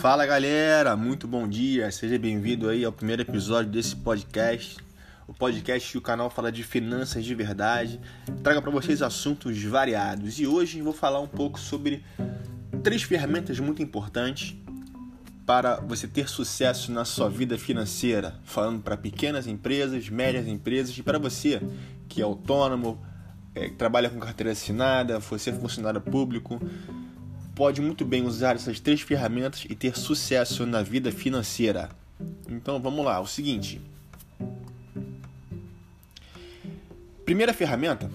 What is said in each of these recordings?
Fala galera, muito bom dia, seja bem-vindo aí ao primeiro episódio desse podcast. O podcast que o canal fala de finanças de verdade, traga para vocês assuntos variados. E hoje vou falar um pouco sobre três ferramentas muito importantes para você ter sucesso na sua vida financeira, falando para pequenas empresas, médias empresas e para você que é autônomo, é, trabalha com carteira assinada, você é funcionário público, pode muito bem usar essas três ferramentas e ter sucesso na vida financeira. Então vamos lá, o seguinte. Primeira ferramenta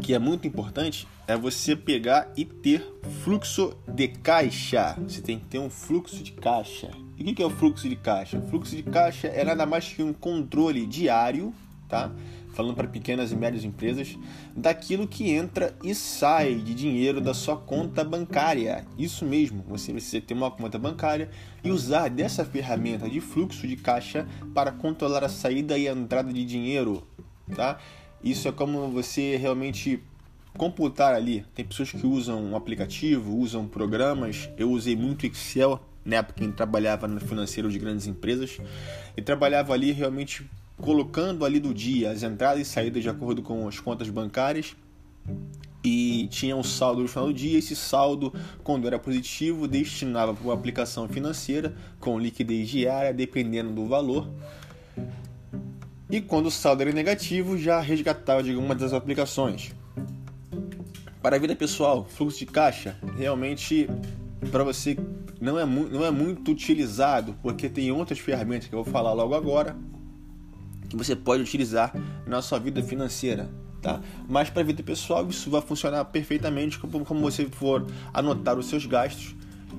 que é muito importante é você pegar e ter fluxo de caixa. Você tem que ter um fluxo de caixa. E o que é o fluxo de caixa? O fluxo de caixa é nada mais que um controle diário, tá? Falando para pequenas e médias empresas, daquilo que entra e sai de dinheiro da sua conta bancária. Isso mesmo, você precisa ter uma conta bancária e usar dessa ferramenta de fluxo de caixa para controlar a saída e a entrada de dinheiro, tá? Isso é como você realmente computar ali. Tem pessoas que usam um aplicativo, usam programas. Eu usei muito Excel época em trabalhava no financeiro de grandes empresas e trabalhava ali realmente colocando ali do dia as entradas e saídas de acordo com as contas bancárias e tinha um saldo no final do dia. Esse saldo, quando era positivo, destinava para uma aplicação financeira com liquidez diária, dependendo do valor. E quando o saldo era negativo, já resgatava de alguma das aplicações. Para a vida pessoal, fluxo de caixa realmente para você não é, não é muito utilizado, porque tem outras ferramentas que eu vou falar logo agora, que você pode utilizar na sua vida financeira. Tá? Mas para a vida pessoal isso vai funcionar perfeitamente como, você for anotar os seus gastos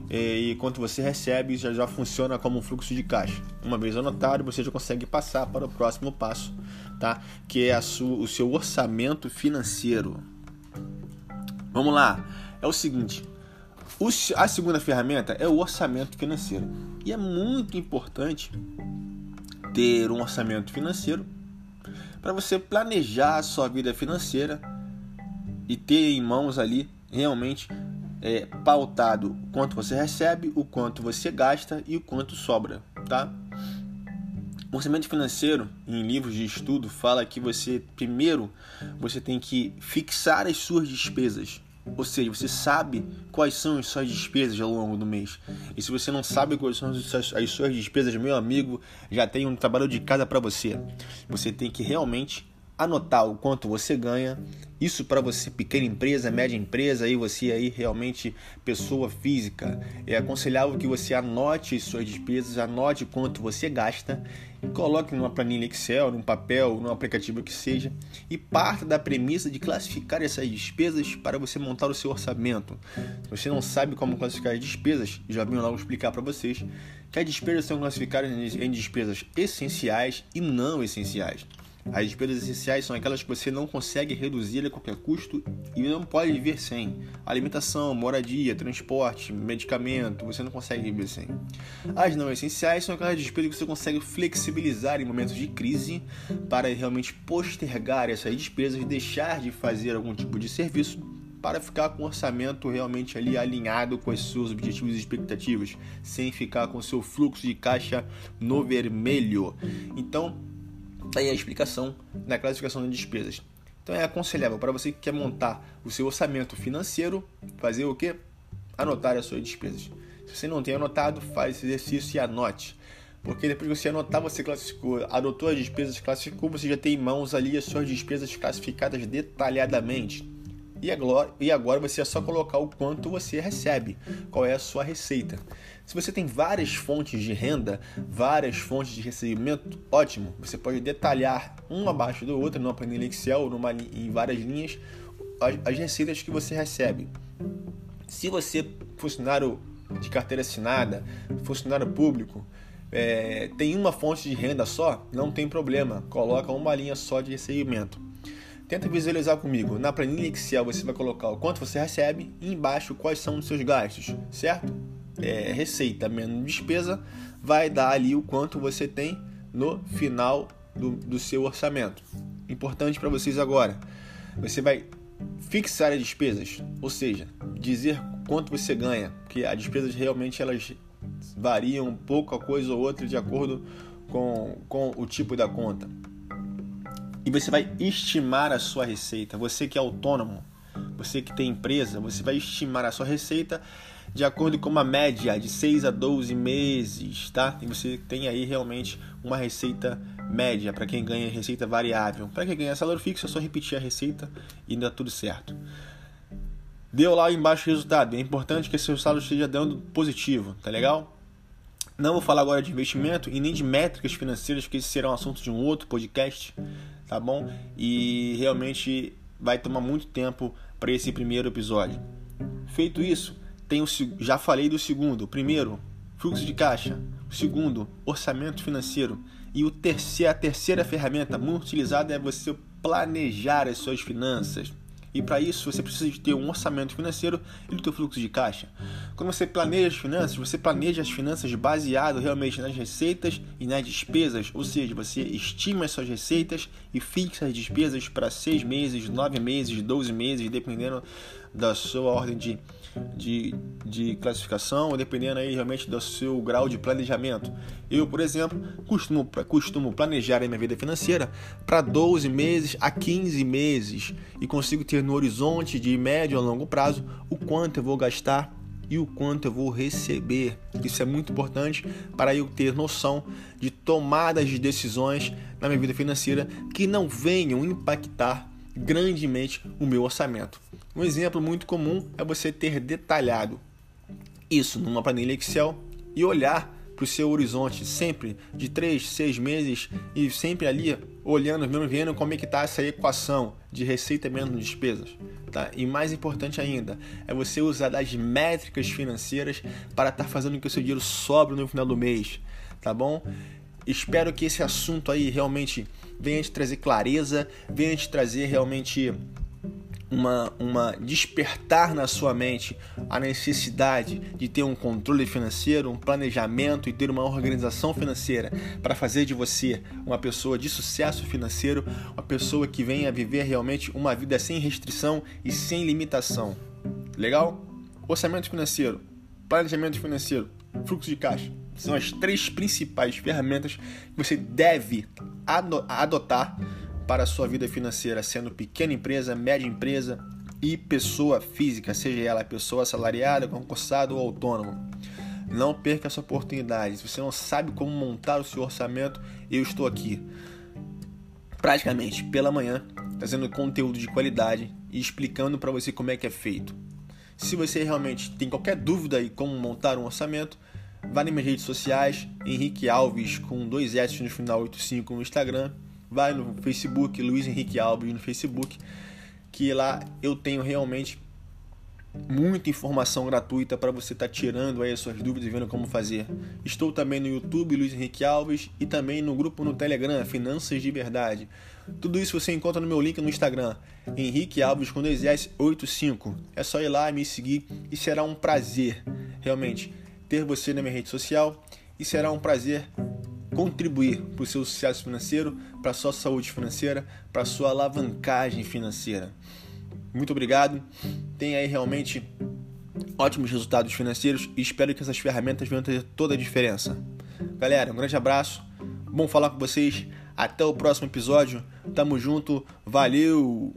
eh, e, quanto você recebe já, já funciona como um fluxo de caixa. Uma vez anotado, você já consegue passar para o próximo passo, tá? que é sua, o seu orçamento financeiro. Vamos lá, é o seguinte: a segunda ferramenta é o orçamento financeiro e é muito importante ter um orçamento financeiro para você planejar a sua vida financeira e ter em mãos ali realmente é, pautado o quanto você recebe, o quanto você gasta e o quanto sobra, tá? O orçamento financeiro em livros de estudo fala que você primeiro você tem que fixar as suas despesas ou seja, você sabe quais são as suas despesas ao longo do mês. E se você não sabe quais são as suas, despesas, meu amigo, já tem um trabalho de casa para você. Você tem que realmente anotar o quanto você ganha. Isso para você pequena empresa, média empresa, aí você aí realmente pessoa física, é aconselhável que você anote as suas despesas, anote quanto você gasta, coloque numa planilha Excel, num papel, num aplicativo que seja, e parta da premissa de classificar essas despesas para você montar o seu orçamento. Se você não sabe como classificar as despesas, já vim logo explicar para vocês que as despesas são classificadas em despesas essenciais e não essenciais. As despesas essenciais são aquelas que você não consegue reduzir a qualquer custo e não pode viver sem. Alimentação, moradia, transporte, medicamento, você não consegue viver sem. As não essenciais são aquelas despesas que você consegue flexibilizar em momentos de crise para realmente postergar essas despesas, deixar de fazer algum tipo de serviço para ficar com o orçamento realmente ali alinhado com os seus objetivos e expectativas, sem ficar com o seu fluxo de caixa no vermelho. Então, Tá aí a explicação na classificação de despesas. Então é aconselhável para você que quer montar o seu orçamento financeiro, fazer o que? Anotar as suas despesas. Se você não tem anotado, faz esse exercício e anote. Porque depois que você anotar, você classificou, adotou as despesas, classificou, você já tem em mãos ali as suas despesas classificadas detalhadamente. E agora, e agora você é só colocar o quanto você recebe, qual é a sua receita. Se você tem várias fontes de renda, várias fontes de recebimento, ótimo. Você pode detalhar um abaixo do outro numa planilha Excel, numa, em várias linhas, as, as receitas que você recebe. Se você funcionário de carteira assinada, funcionário público, é, tem uma fonte de renda só, não tem problema. Coloca uma linha só de recebimento. Tenta visualizar comigo. Na planilha Excel você vai colocar o quanto você recebe e embaixo quais são os seus gastos, certo? É, receita menos despesa vai dar ali o quanto você tem no final do, do seu orçamento. Importante para vocês agora. Você vai fixar as despesas, ou seja, dizer quanto você ganha, porque as despesas realmente elas variam um pouco a coisa ou outra de acordo com, com o tipo da conta. E você vai estimar a sua receita. Você que é autônomo, você que tem empresa, você vai estimar a sua receita de acordo com uma média de 6 a 12 meses, tá? E você tem aí realmente uma receita média para quem ganha receita variável. Para quem ganha salário fixo, é só repetir a receita e dá tudo certo. Deu lá embaixo o resultado. É importante que esse resultado esteja dando positivo, tá legal? Não vou falar agora de investimento e nem de métricas financeiras, porque esse será um assunto de um outro podcast, tá bom? E realmente vai tomar muito tempo para esse primeiro episódio. Feito isso, tem o, já falei do segundo. Primeiro, fluxo de caixa. O segundo, orçamento financeiro. E o terceiro, a terceira ferramenta muito utilizada é você planejar as suas finanças. E para isso você precisa de ter um orçamento financeiro e do teu fluxo de caixa. Quando você planeja as finanças, você planeja as finanças baseado realmente nas receitas e nas despesas, ou seja, você estima as suas receitas e fixa as despesas para seis meses, nove meses, 12 meses, dependendo da sua ordem de, de, de classificação, dependendo aí realmente do seu grau de planejamento. Eu, por exemplo, costumo, costumo planejar a minha vida financeira para 12 meses a 15 meses e consigo ter no horizonte de médio a longo prazo o quanto eu vou gastar e o quanto eu vou receber. Isso é muito importante para eu ter noção de tomadas de decisões na minha vida financeira que não venham impactar grandemente o meu orçamento. Um exemplo muito comum é você ter detalhado isso numa planilha Excel e olhar para o seu horizonte sempre de 3, 6 meses e sempre ali olhando, vendo como é que está essa equação de receita menos despesas. Tá? E mais importante ainda, é você usar as métricas financeiras para estar tá fazendo com que o seu dinheiro sobre no final do mês, tá bom? Espero que esse assunto aí realmente venha te trazer clareza, venha te trazer realmente uma, uma despertar na sua mente a necessidade de ter um controle financeiro, um planejamento e ter uma organização financeira para fazer de você uma pessoa de sucesso financeiro, uma pessoa que venha viver realmente uma vida sem restrição e sem limitação. Legal? Orçamento financeiro, planejamento financeiro, fluxo de caixa são as três principais ferramentas que você deve adotar para a sua vida financeira, sendo pequena empresa, média empresa e pessoa física, seja ela pessoa assalariada, concursado ou autônomo. Não perca essa oportunidade. Se você não sabe como montar o seu orçamento, eu estou aqui praticamente pela manhã, trazendo conteúdo de qualidade e explicando para você como é que é feito. Se você realmente tem qualquer dúvida em como montar um orçamento, vá nas minhas redes sociais, Henrique Alves com dois S no final 85 no Instagram vai no Facebook, Luiz Henrique Alves no Facebook, que lá eu tenho realmente muita informação gratuita para você estar tá tirando aí as suas dúvidas e vendo como fazer. Estou também no YouTube, Luiz Henrique Alves, e também no grupo no Telegram, Finanças de Verdade. Tudo isso você encontra no meu link no Instagram, Henrique Alves com 2S85. É só ir lá e me seguir e será um prazer, realmente, ter você na minha rede social e será um prazer contribuir para o seu sucesso financeiro, para a sua saúde financeira, para a sua alavancagem financeira. Muito obrigado. Tenha aí realmente ótimos resultados financeiros e espero que essas ferramentas venham ter toda a diferença. Galera, um grande abraço. Bom falar com vocês. Até o próximo episódio. Tamo junto. Valeu!